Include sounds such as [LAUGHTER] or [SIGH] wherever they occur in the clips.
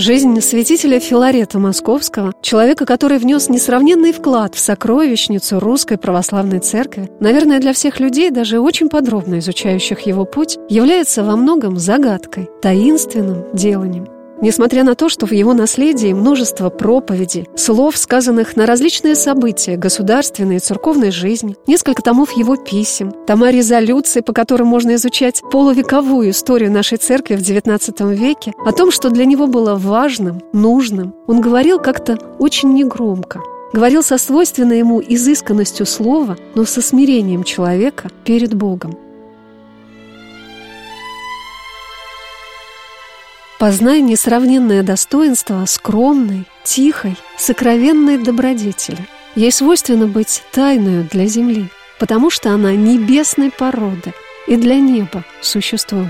Жизнь святителя Филарета Московского, человека, который внес несравненный вклад в сокровищницу Русской Православной Церкви, наверное, для всех людей, даже очень подробно изучающих его путь, является во многом загадкой, таинственным деланием – Несмотря на то, что в его наследии множество проповедей, слов, сказанных на различные события государственной и церковной жизни, несколько томов его писем, тома резолюций, по которым можно изучать полувековую историю нашей церкви в XIX веке, о том, что для него было важным, нужным, он говорил как-то очень негромко, говорил со свойственной ему изысканностью слова, но со смирением человека перед Богом. Познай несравненное достоинство скромной, тихой, сокровенной добродетели. Ей свойственно быть тайную для земли, потому что она небесной породы и для неба существует.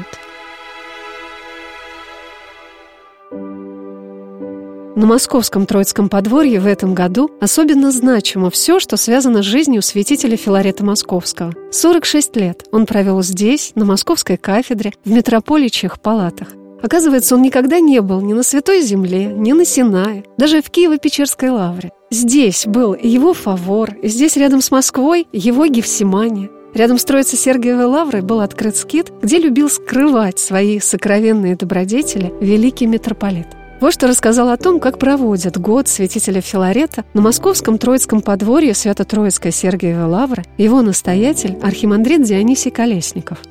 На московском Троицком подворье в этом году особенно значимо все, что связано с жизнью святителя Филарета Московского. 46 лет он провел здесь, на московской кафедре, в митрополичьих палатах. Оказывается, он никогда не был ни на Святой Земле, ни на Синае, даже в Киево-Печерской лавре. Здесь был его фавор, здесь рядом с Москвой его Гефсимания. Рядом с Троицей Сергиевой лаврой был открыт скит, где любил скрывать свои сокровенные добродетели великий митрополит. Вот что рассказал о том, как проводят год святителя Филарета на московском Троицком подворье Свято-Троицкой Сергиевой лавры его настоятель архимандрит Дионисий Колесников –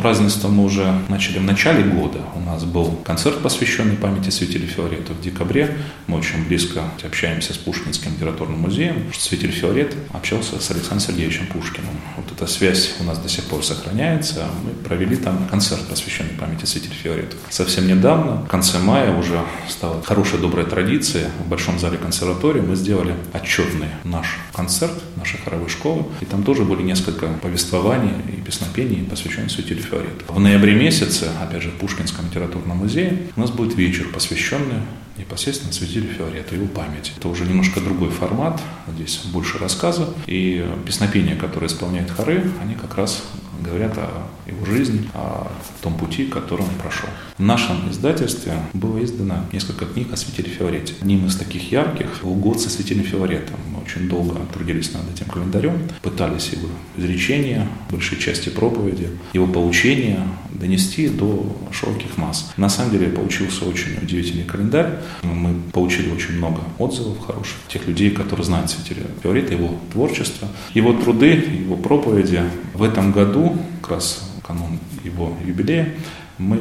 Празднество мы уже начали в начале года. У нас был концерт, посвященный памяти святителя Филарета в декабре. Мы очень близко общаемся с Пушкинским литературным музеем. Святитель Филарет общался с Александром Сергеевичем Пушкиным. Вот эта связь у нас до сих пор сохраняется. Мы провели там концерт, посвященный памяти святителя Филарета. Совсем недавно, в конце мая, уже стала хорошая добрая традиция. В Большом зале консерватории мы сделали отчетный наш концерт нашей хоровой школы. И там тоже были несколько повествований и песнопений, посвященных святителю Филарету. В ноябре месяце, опять же, в Пушкинском литературном музее, у нас будет вечер, посвященный непосредственно святителю Филарету, его памяти. Это уже немножко другой формат, здесь больше рассказа. И песнопения, которые исполняют хоры, они как раз говорят о его жизни, о том пути, который он прошел. В нашем издательстве было издано несколько книг о святителе Филарете. Одним из таких ярких был год со святителем Филаретом. Мы очень долго трудились над этим календарем, пытались его изречения, большей части проповеди, его поучения донести до широких масс. На самом деле получился очень удивительный календарь. Мы получили очень много отзывов хороших, тех людей, которые знают святителя Филарета, его творчество, его труды, его проповеди. В этом году, как раз канун его юбилея, мы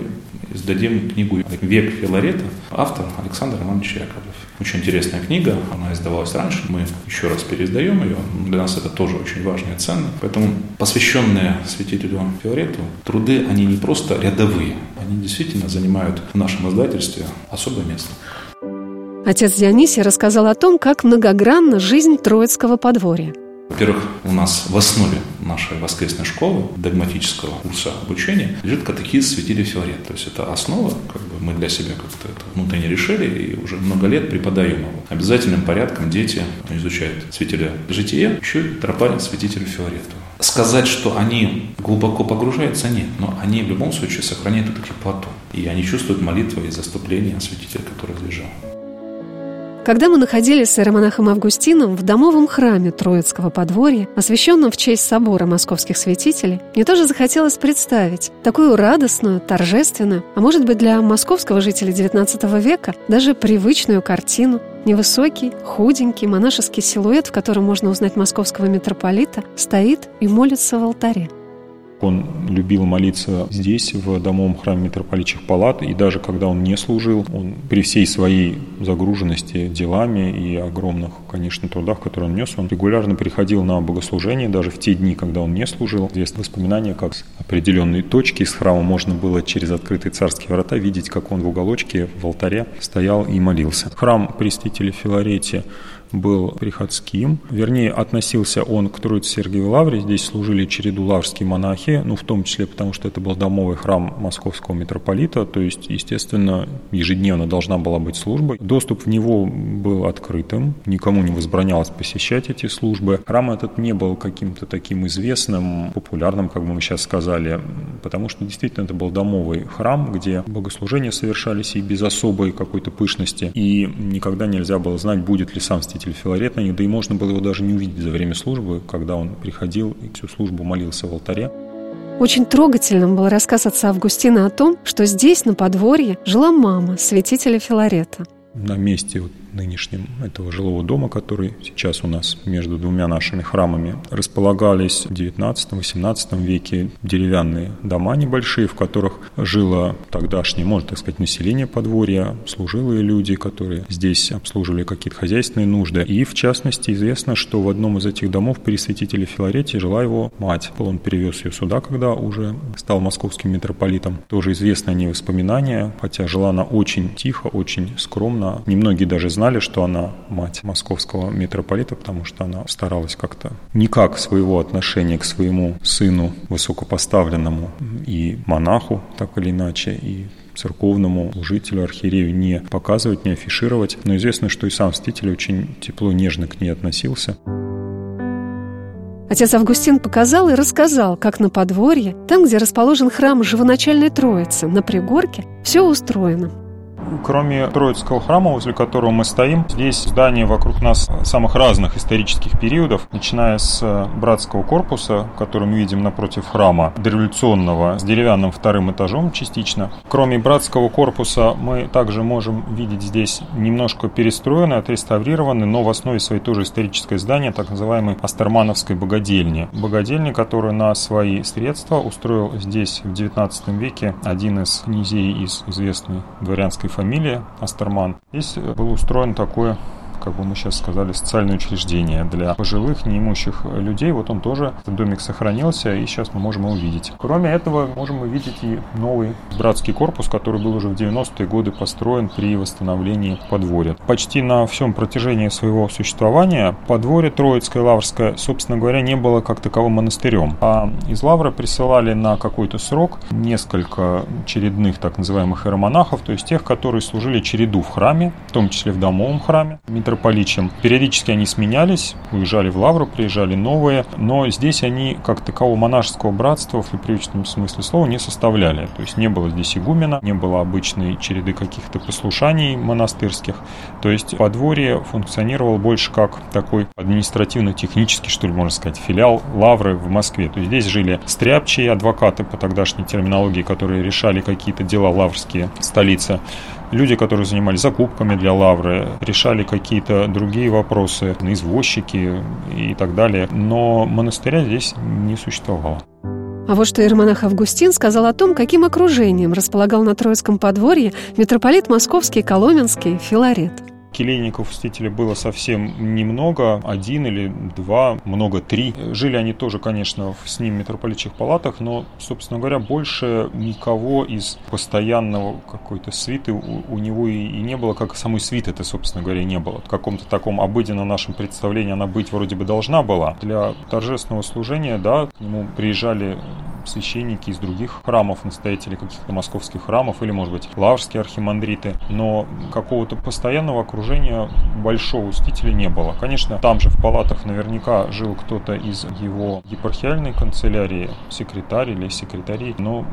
издадим книгу «Век Филарета», автор Александр Романович Яковлев. Очень интересная книга, она издавалась раньше, мы еще раз переиздаем ее, для нас это тоже очень важно и. Поэтому посвященные святителю Филарету труды, они не просто рядовые, они действительно занимают в нашем издательстве особое место. Отец Дионисий рассказал о том, как многогранна жизнь Троицкого подворья – во-первых, у нас в основе нашей воскресной школы, догматического курса обучения, лежит катехиз святителя Филарет. То есть это основа, как бы мы для себя как-то это внутренне решили и уже много лет преподаем его. Обязательным порядком дети изучают святителя жития, еще и тропарят святителю Филарету. Сказать, что они глубоко погружаются, нет, но они в любом случае сохраняют эту теплоту. И они чувствуют молитвы и заступление святителя, который лежал. Когда мы находились с иеромонахом Августином в домовом храме Троицкого подворья, освященном в честь собора московских святителей, мне тоже захотелось представить такую радостную, торжественную, а может быть для московского жителя XIX века даже привычную картину Невысокий, худенький монашеский силуэт, в котором можно узнать московского митрополита, стоит и молится в алтаре. Он любил молиться здесь, в домовом храме митрополитчих палат, и даже когда он не служил, он при всей своей загруженности делами и огромных, конечно, трудах, которые он нес, он регулярно приходил на богослужение, даже в те дни, когда он не служил. Есть воспоминания, как с определенной точки из храма можно было через открытые царские врата видеть, как он в уголочке в алтаре стоял и молился. Храм Престителя Филаретия был приходским. Вернее, относился он к Троице-Сергиевой лавре. Здесь служили череду лаврские монахи, ну, в том числе потому, что это был домовый храм московского митрополита, то есть, естественно, ежедневно должна была быть служба. Доступ в него был открытым, никому не возбранялось посещать эти службы. Храм этот не был каким-то таким известным, популярным, как мы сейчас сказали, потому что действительно это был домовый храм, где богослужения совершались и без особой какой-то пышности, и никогда нельзя было знать, будет ли сам святитель Филарет на них, да и можно было его даже не увидеть за время службы, когда он приходил и всю службу молился в алтаре. Очень трогательным был рассказ отца Августина о том, что здесь, на подворье, жила мама святителя Филарета. На месте вот нынешнем этого жилого дома, который сейчас у нас между двумя нашими храмами, располагались в 19-18 веке деревянные дома небольшие, в которых жило тогдашнее, можно так сказать, население подворья, служилые люди, которые здесь обслуживали какие-то хозяйственные нужды. И, в частности, известно, что в одном из этих домов при святителе Филарете жила его мать. Он перевез ее сюда, когда уже стал московским митрополитом. Тоже известны они воспоминания, хотя жила она очень тихо, очень скромно. Немногие даже знали, знали, что она мать московского митрополита, потому что она старалась как-то никак своего отношения к своему сыну высокопоставленному и монаху, так или иначе, и церковному служителю, архиерею не показывать, не афишировать. Но известно, что и сам Мститель очень тепло, нежно к ней относился. Отец Августин показал и рассказал, как на подворье, там, где расположен храм Живоначальной Троицы, на пригорке, все устроено. Кроме Троицкого храма, возле которого мы стоим, здесь здания вокруг нас самых разных исторических периодов, начиная с э, братского корпуса, который мы видим напротив храма, дореволюционного, с деревянным вторым этажом частично. Кроме братского корпуса мы также можем видеть здесь немножко перестроенное, отреставрированное, но в основе своей тоже историческое здание, так называемой Астермановской богадельни. Богадельни, которую на свои средства устроил здесь в XIX веке один из князей из известной дворянской фамилия Астерман. Здесь был устроен такой как бы мы сейчас сказали, социальное учреждение для пожилых, неимущих людей. Вот он тоже, этот домик сохранился, и сейчас мы можем его увидеть. Кроме этого, можем увидеть и новый братский корпус, который был уже в 90-е годы построен при восстановлении подворья. Почти на всем протяжении своего существования подворье Троицкое Лаврское, собственно говоря, не было как таковым монастырем. А из Лавра присылали на какой-то срок несколько чередных так называемых иеромонахов, то есть тех, которые служили череду в храме, в том числе в домовом храме митрополичем. Периодически они сменялись, уезжали в Лавру, приезжали новые, но здесь они как такового монашеского братства в привычном смысле слова не составляли. То есть не было здесь игумена, не было обычной череды каких-то послушаний монастырских. То есть подворье функционировало больше как такой административно-технический, что ли, можно сказать, филиал Лавры в Москве. То есть здесь жили стряпчие адвокаты по тогдашней терминологии, которые решали какие-то дела лаврские столицы люди, которые занимались закупками для лавры, решали какие-то другие вопросы, извозчики и так далее. Но монастыря здесь не существовало. А вот что иеромонах Августин сказал о том, каким окружением располагал на Троицком подворье митрополит Московский Коломенский Филарет – Келейников в было совсем немного, один или два, много три. Жили они тоже, конечно, с ним в митрополитчих палатах, но, собственно говоря, больше никого из постоянного какой-то свиты у, у него и, и не было, как самой свиты это, собственно говоря, не было. В каком-то таком обыденном нашем представлении она быть вроде бы должна была. Для торжественного служения, да, к нему приезжали священники из других храмов, настоятели каких-то московских храмов или, может быть, лаврские архимандриты, но какого-то постоянного окружения большого стителя не было. Конечно, там же в палатах наверняка жил кто-то из его епархиальной канцелярии, секретарь или секретарей, но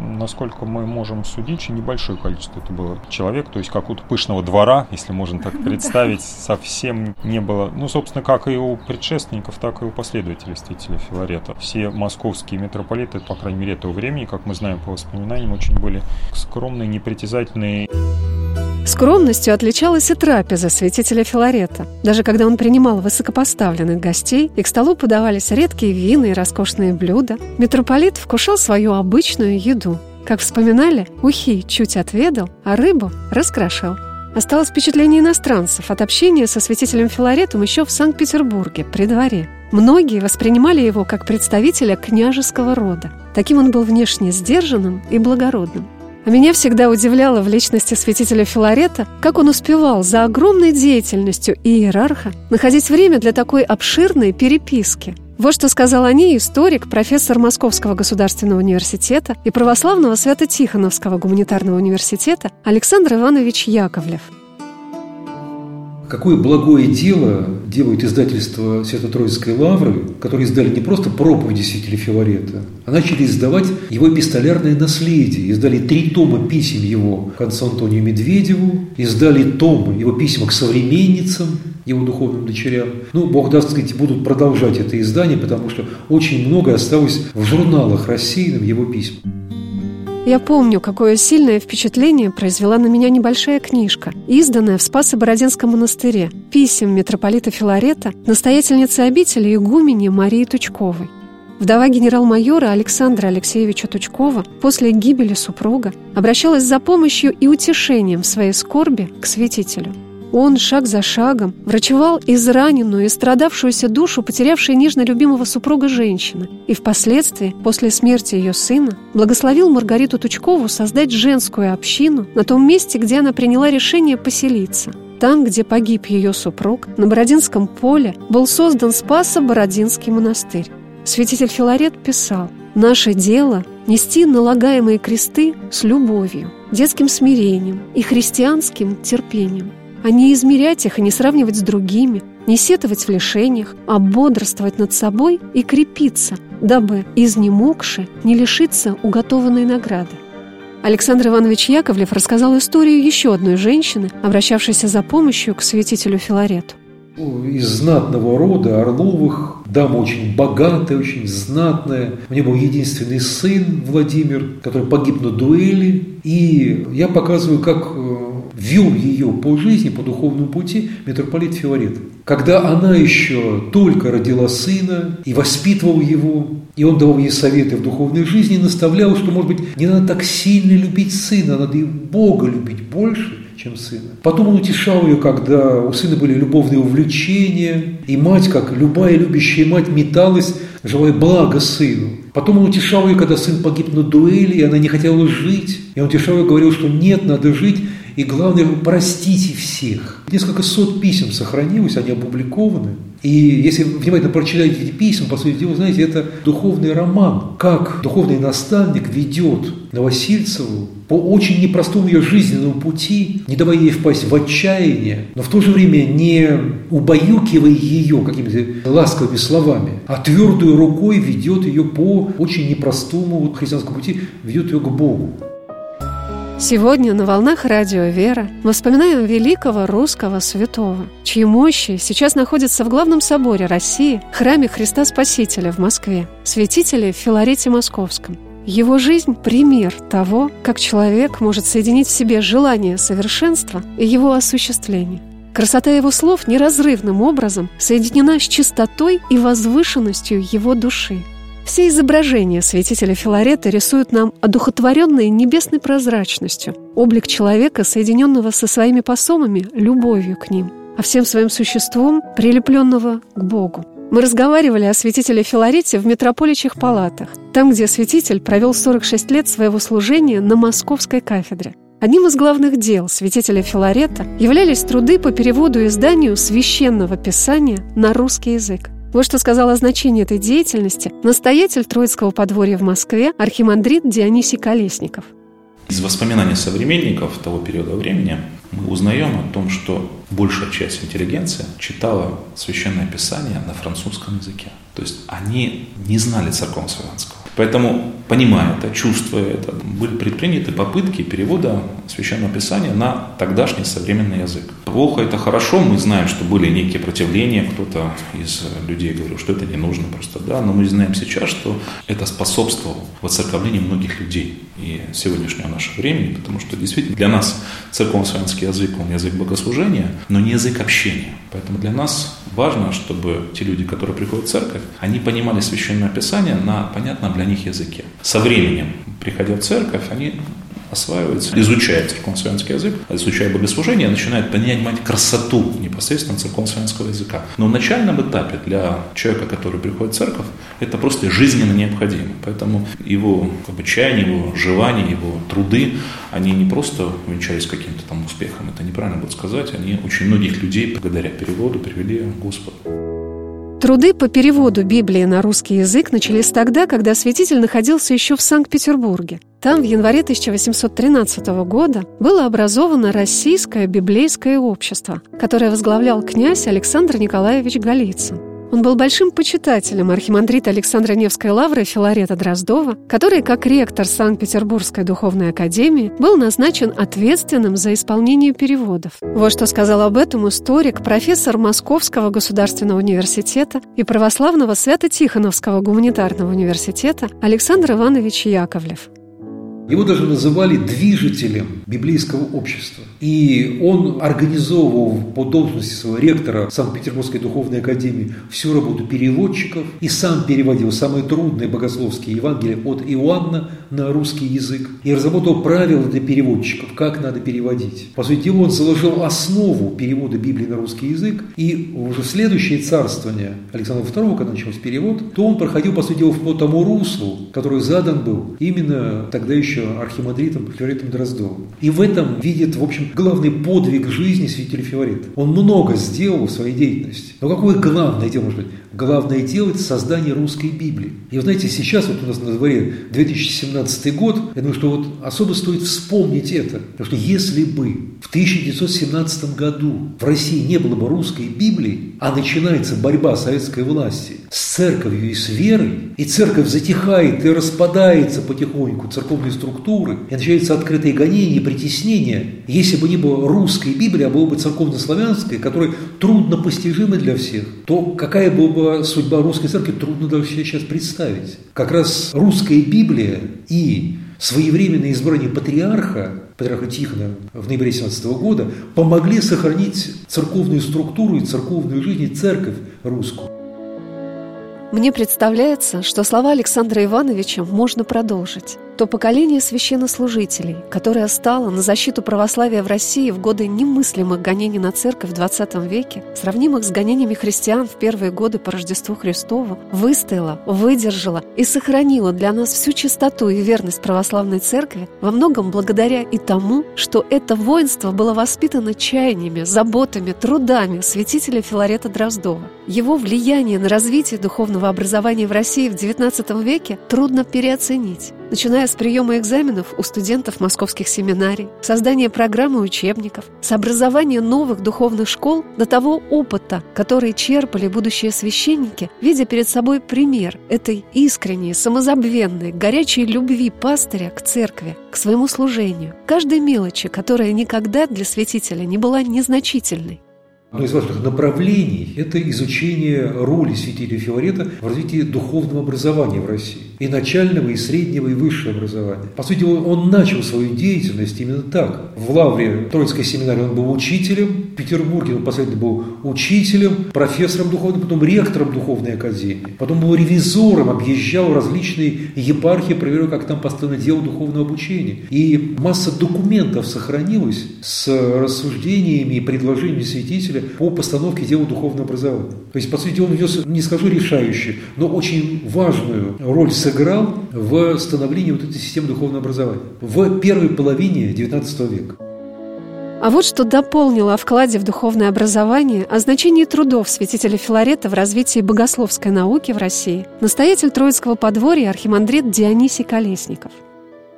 насколько мы можем судить, небольшое количество это было человек, то есть какого-то пышного двора, если можно так [LAUGHS] представить, совсем не было. Ну, собственно, как и у предшественников, так и у последователей святителя Филарета. Все московские митрополиты, по крайней мере, этого времени, как мы знаем по воспоминаниям, очень были скромные, непритязательные. Скромностью отличалась и трапеза святителя Филарета. Даже когда он принимал высокопоставленных гостей, и к столу подавались редкие вины и роскошные блюда, митрополит вкушал свою обычную еду. Как вспоминали, ухи чуть отведал, а рыбу раскрошил. Осталось впечатление иностранцев от общения со святителем Филаретом еще в Санкт-Петербурге, при дворе. Многие воспринимали его как представителя княжеского рода. Таким он был внешне сдержанным и благородным. А меня всегда удивляло в личности святителя Филарета, как он успевал за огромной деятельностью иерарха находить время для такой обширной переписки. Вот что сказал о ней историк, профессор Московского государственного университета и православного Свято-Тихоновского гуманитарного университета Александр Иванович Яковлев – Какое благое дело делает издательство Свято-Троицкой Лавры, которые издали не просто проповеди святителя Филарета, а начали издавать его эпистолярное наследие. Издали три тома писем его к отцу Антонию Медведеву, издали том его письма к современницам, его духовным дочерям. Ну, Бог даст сказать, будут продолжать это издание, потому что очень много осталось в журналах рассеянным его письм. Я помню, какое сильное впечатление произвела на меня небольшая книжка, изданная в Спасо-Бородинском монастыре, писем митрополита Филарета, настоятельницы обители игумени Марии Тучковой. Вдова генерал-майора Александра Алексеевича Тучкова после гибели супруга обращалась за помощью и утешением в своей скорби к святителю – он шаг за шагом врачевал израненную и страдавшуюся душу, потерявшей нежно любимого супруга женщины, и впоследствии, после смерти ее сына, благословил Маргариту Тучкову создать женскую общину на том месте, где она приняла решение поселиться. Там, где погиб ее супруг, на Бородинском поле был создан Спасо-Бородинский монастырь. Святитель Филарет писал «Наше дело – нести налагаемые кресты с любовью, детским смирением и христианским терпением а не измерять их и не сравнивать с другими, не сетовать в лишениях, а бодрствовать над собой и крепиться, дабы, изнемогши, не лишиться уготованной награды. Александр Иванович Яковлев рассказал историю еще одной женщины, обращавшейся за помощью к святителю Филарету. Из знатного рода Орловых, дама очень богатая, очень знатная. У нее был единственный сын Владимир, который погиб на дуэли. И я показываю, как э, вел ее по жизни, по духовному пути митрополит Филарет. Когда она еще только родила сына и воспитывал его, и он давал ей советы в духовной жизни, наставлял, что, может быть, не надо так сильно любить сына, надо и Бога любить больше, чем сына. Потом он утешал ее, когда у сына были любовные увлечения, и мать, как любая любящая мать, металась, желая блага сыну. Потом он утешал ее, когда сын погиб на дуэли, и она не хотела жить. И он утешал ее, говорил, что нет, надо жить, и главное, простите всех. Несколько сот писем сохранилось, они опубликованы. И если внимательно прочитаете эти письма, по сути дела, знаете, это духовный роман. Как духовный наставник ведет Новосильцеву по очень непростому ее жизненному пути, не давая ей впасть в отчаяние, но в то же время не убаюкивая ее какими-то ласковыми словами, а твердой рукой ведет ее по очень непростому христианскому пути, ведет ее к Богу. Сегодня на волнах радио «Вера» мы вспоминаем великого русского святого, чьи мощи сейчас находятся в главном соборе России, храме Христа Спасителя в Москве, святителе Филарете Московском. Его жизнь – пример того, как человек может соединить в себе желание совершенства и его осуществление. Красота его слов неразрывным образом соединена с чистотой и возвышенностью его души – все изображения святителя Филарета рисуют нам одухотворенной небесной прозрачностью, облик человека, соединенного со своими посомами, любовью к ним, а всем своим существом, прилепленного к Богу. Мы разговаривали о святителе Филарете в митрополичьих палатах, там, где святитель провел 46 лет своего служения на московской кафедре. Одним из главных дел святителя Филарета являлись труды по переводу и изданию священного писания на русский язык. Вот что сказал о значении этой деятельности настоятель Троицкого подворья в Москве архимандрит Дионисий Колесников. Из воспоминаний современников того периода времени мы узнаем о том, что большая часть интеллигенции читала Священное Писание на французском языке. То есть они не знали церковнославянского. Поэтому, понимая это, чувствуя это, были предприняты попытки перевода Священного Писания на тогдашний современный язык. Плохо это хорошо, мы знаем, что были некие противления, кто-то из людей говорил, что это не нужно просто, да, но мы знаем сейчас, что это способствовало воцерковлению многих людей и сегодняшнего нашего времени, потому что действительно для нас церковно-славянский язык, он язык богослужения, но не язык общения. Поэтому для нас важно, чтобы те люди, которые приходят в церковь, они понимали Священное Писание на понятном для них языке. Со временем, приходя в церковь, они осваивается, изучает церковнославянский язык, изучая богослужение, начинает понимать красоту непосредственно церковнославянского языка. Но в начальном этапе для человека, который приходит в церковь, это просто жизненно необходимо. Поэтому его чаяние, его желания, его труды, они не просто увенчались каким-то там успехом, это неправильно будет сказать, они очень многих людей благодаря переводу привели к Господу. Труды по переводу Библии на русский язык начались тогда, когда святитель находился еще в Санкт-Петербурге. Там в январе 1813 года было образовано Российское библейское общество, которое возглавлял князь Александр Николаевич Голицын. Он был большим почитателем архимандрита Александра Невской лавры Филарета Дроздова, который, как ректор Санкт-Петербургской духовной академии, был назначен ответственным за исполнение переводов. Вот что сказал об этом историк, профессор Московского государственного университета и православного Свято-Тихоновского гуманитарного университета Александр Иванович Яковлев. Его даже называли движителем библейского общества. И он организовывал по должности своего ректора Санкт-Петербургской духовной академии всю работу переводчиков и сам переводил самые трудные богословские Евангелия от Иоанна на русский язык и разработал правила для переводчиков, как надо переводить. По сути дела, он заложил основу перевода Библии на русский язык, и уже следующее царствование Александра II, когда начался перевод, то он проходил, по сути дела, по тому руслу, который задан был именно тогда еще еще архимандритом Филаретом Дроздовым. И в этом видит, в общем, главный подвиг жизни святителя Филарета. Он много сделал в своей деятельности. Но какое главное дело может быть? Главное это создание русской Библии. И вы знаете, сейчас вот у нас на дворе 2017 год, я думаю, что вот особо стоит вспомнить это. Потому что если бы в 1917 году в России не было бы русской Библии, а начинается борьба советской власти с церковью и с верой, и церковь затихает и распадается потихоньку, церковные структуры, и начинается открытое гонение и притеснение, если бы не было русской Библии, а было бы церковно-славянская, которая трудно постижима для всех, то какая была бы судьба русской церкви, трудно даже сейчас представить. Как раз русская Библия и своевременное избрание патриарха, патриарха Тихона в ноябре 17 года, помогли сохранить церковную структуру и церковную жизнь и церковь русскую. Мне представляется, что слова Александра Ивановича можно продолжить то поколение священнослужителей, которое стало на защиту православия в России в годы немыслимых гонений на церковь в XX веке, сравнимых с гонениями христиан в первые годы по Рождеству Христову, выстояло, выдержало и сохранило для нас всю чистоту и верность православной церкви во многом благодаря и тому, что это воинство было воспитано чаяниями, заботами, трудами святителя Филарета Дроздова. Его влияние на развитие духовного образования в России в XIX веке трудно переоценить начиная с приема экзаменов у студентов московских семинарий, создания программы учебников, с образования новых духовных школ до того опыта, который черпали будущие священники, видя перед собой пример этой искренней, самозабвенной, горячей любви пастыря к церкви, к своему служению, каждой мелочи, которая никогда для святителя не была незначительной. Одно из важных направлений – это изучение роли святителя Филарета в развитии духовного образования в России. И начального, и среднего, и высшего образования. По сути, он начал свою деятельность именно так. В Лавре Троицкой семинарии он был учителем, в Петербурге он последовательно был учителем, профессором духовным, потом ректором духовной академии. Потом был ревизором, объезжал различные епархии, проверял, как там построено дело духовного обучения. И масса документов сохранилась с рассуждениями и предложениями святителя по постановке дела духовного образования. То есть, по сути, он внес, не скажу решающую, но очень важную роль сыграл в становлении вот этой системы духовного образования в первой половине XIX века. А вот что дополнило о вкладе в духовное образование, о значении трудов святителя Филарета в развитии богословской науки в России, настоятель Троицкого подворья архимандрит Дионисий Колесников.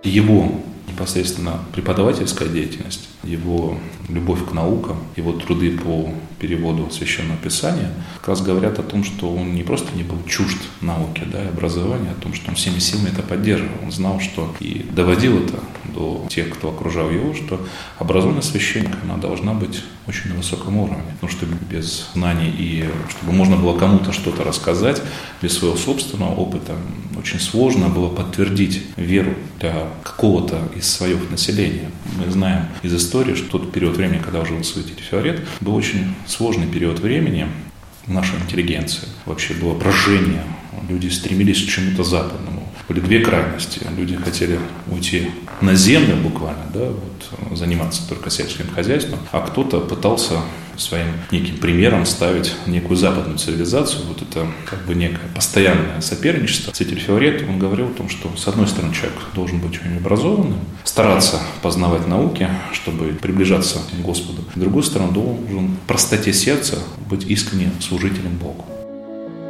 Его непосредственно преподавательская деятельность, его любовь к наукам, его труды по переводу Священного Писания как раз говорят о том, что он не просто не был чужд науки да, и образования, а о том, что он всеми силами это поддерживал. Он знал, что и доводил это до тех, кто окружал его, что образованность священника она должна быть очень на высоком уровне. Потому что без знаний и чтобы можно было кому-то что-то рассказать, без своего собственного опыта, очень сложно было подтвердить веру для какого-то из слоев населения. Мы знаем из истории, что тот период времени, когда жил святитель Фиорет, был очень сложный период времени нашей интеллигенции. Вообще было брожение, люди стремились к чему-то западному. Были две крайности. Люди хотели уйти на землю буквально, да, вот, заниматься только сельским хозяйством, а кто-то пытался своим неким примером ставить некую западную цивилизацию. Вот это как бы некое постоянное соперничество. Святитель Филарет, он говорил о том, что с одной стороны человек должен быть очень образованным, стараться познавать науки, чтобы приближаться к Господу. С другой стороны, должен в простоте сердца быть искренним служителем Богу.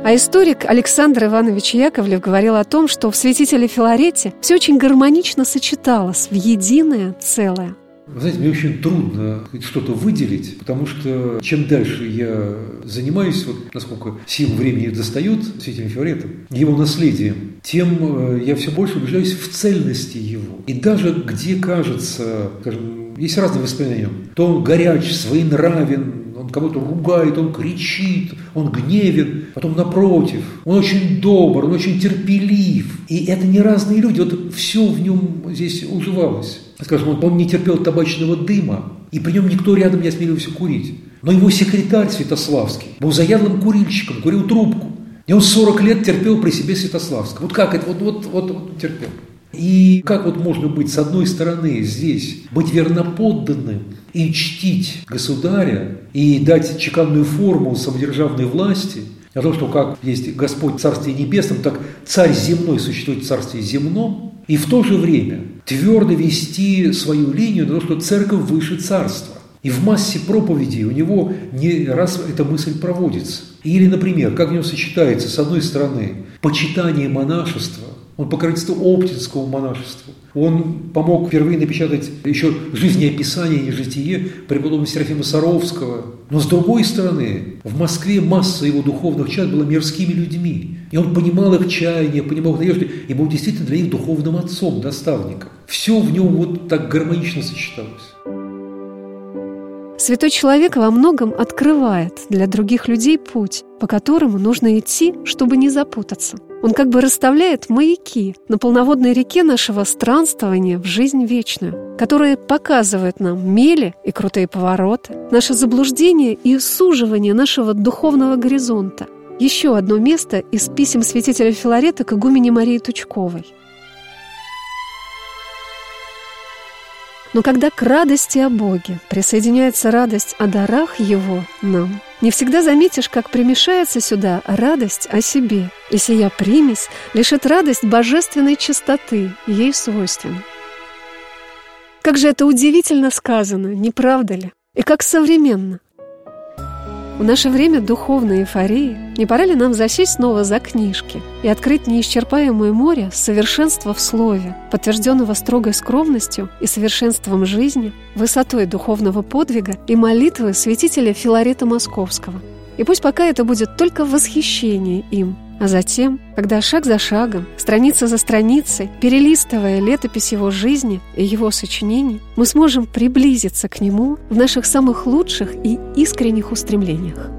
А историк Александр Иванович Яковлев говорил о том, что в святителе Филарете все очень гармонично сочеталось в единое целое. Знаете, мне очень трудно что-то выделить, потому что чем дальше я занимаюсь, вот насколько сил времени достает святителем Филаретом, его наследием, тем э, я все больше убеждаюсь в цельности его. И даже где кажется, скажем, есть разные воспоминания, то он горяч, своенравен, кого-то ругает, он кричит, он гневен, потом напротив, он очень добр, он очень терпелив. И это не разные люди, вот все в нем здесь уживалось. Скажем, он, не терпел табачного дыма, и при нем никто рядом не осмеливался курить. Но его секретарь Святославский был заядлым курильщиком, курил трубку. И он 40 лет терпел при себе Святославского. Вот как это, вот, вот, вот, вот терпел. И как вот можно быть, с одной стороны, здесь, быть верноподданным и чтить государя, и дать чеканную форму самодержавной власти, о том, что как есть Господь в Царстве Небесном, так Царь земной существует в Царстве земном, и в то же время твердо вести свою линию на то, что Церковь выше Царства. И в массе проповедей у него не раз эта мысль проводится. Или, например, как в нем сочетается, с одной стороны, почитание монашества, он покровительство Оптинского монашества. Он помог впервые напечатать еще жизнеописание, не житие преподобного Серафима Саровского. Но с другой стороны, в Москве масса его духовных чад была мирскими людьми. И он понимал их чаяния, понимал их надежды, и был действительно для них духовным отцом, наставником. Все в нем вот так гармонично сочеталось. Святой человек во многом открывает для других людей путь, по которому нужно идти, чтобы не запутаться – он как бы расставляет маяки на полноводной реке нашего странствования в жизнь вечную, которые показывают нам мели и крутые повороты, наше заблуждение и суживание нашего духовного горизонта. Еще одно место из писем святителя Филарета к игумене Марии Тучковой. Но когда к радости о Боге присоединяется радость о дарах Его нам – не всегда заметишь, как примешается сюда радость о себе, и сия примесь лишит радость божественной чистоты, ей свойственной. Как же это удивительно сказано, не правда ли? И как современно. В наше время духовной эйфории не пора ли нам засесть снова за книжки и открыть неисчерпаемое море совершенства в слове, подтвержденного строгой скромностью и совершенством жизни, высотой духовного подвига и молитвы святителя Филарета Московского. И пусть пока это будет только восхищение им, а затем, когда шаг за шагом, страница за страницей, перелистывая летопись его жизни и его сочинений, мы сможем приблизиться к нему в наших самых лучших и искренних устремлениях.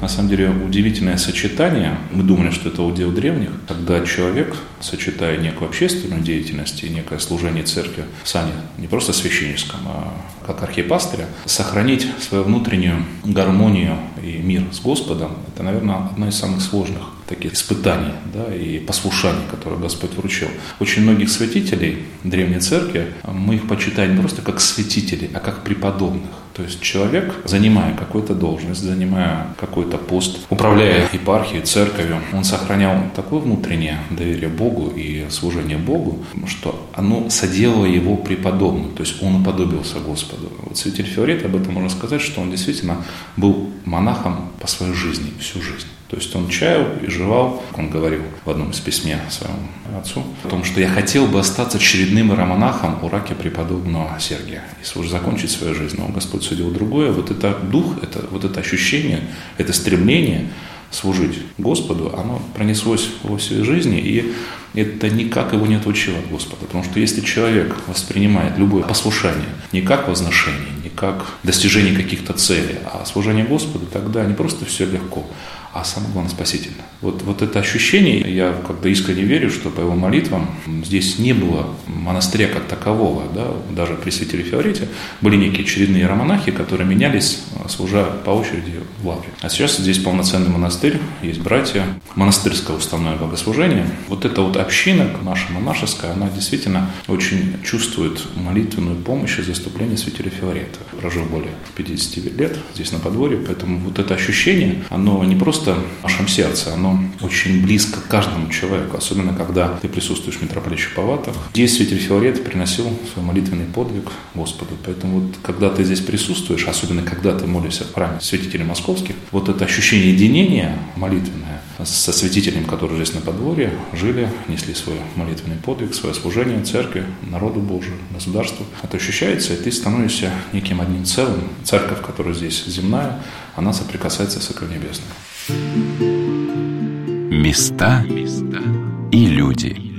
На самом деле удивительное сочетание. Мы думали, что это удел древних, когда человек, сочетая некую общественную деятельность и некое служение церкви сане не просто священническом, а как архипастыря, сохранить свою внутреннюю гармонию и мир с Господом, это, наверное, одно из самых сложных таких испытаний да, и послушаний, которые Господь вручил. Очень многих святителей Древней Церкви, мы их почитаем не просто как святителей, а как преподобных. То есть человек, занимая какую-то должность, занимая какой-то пост, управляя епархией, церковью, он сохранял такое внутреннее доверие Богу и служение Богу, что оно соделало его преподобным, то есть он уподобился Господу. Вот святитель Феорет об этом можно сказать, что он действительно был монахом по своей жизни, всю жизнь. То есть он чаял и жевал, он говорил в одном из письме своему отцу, о том, что я хотел бы остаться очередным иеромонахом у раки преподобного Сергия и закончить свою жизнь. Но Господь судил другое. Вот это дух, это, вот это ощущение, это стремление служить Господу, оно пронеслось во всей жизни, и это никак его не отлучило от Господа. Потому что если человек воспринимает любое послушание не как возношение, не как достижение каких-то целей, а служение Господу, тогда не просто все легко, а самое главное спасительно. Вот, вот это ощущение, я как бы искренне верю, что по его молитвам здесь не было монастыря как такового, да, даже при святителе Феорите были некие очередные романахи, которые менялись, служа по очереди в лавре. А сейчас здесь полноценный монастырь, есть братья, монастырское уставное богослужение. Вот эта вот община наша монашеская, она действительно очень чувствует молитвенную помощь и заступление святителя Филарета. Прожил более 50 лет здесь на подворье, поэтому вот это ощущение, оно не просто в нашем сердце, оно очень близко к каждому человеку, особенно когда ты присутствуешь в митрополитчих палатах. Здесь святитель Филарет приносил свой молитвенный подвиг Господу. Поэтому вот когда ты здесь присутствуешь, особенно когда ты молишься в храме святителей московских, вот это ощущение единения молитвенное со святителем, который здесь на подворье, жили, несли свой молитвенный подвиг, свое служение церкви, народу Божию, государству. Это ощущается, и ты становишься неким одним целым. Церковь, которая здесь земная, она соприкасается с Небесным. Места и люди.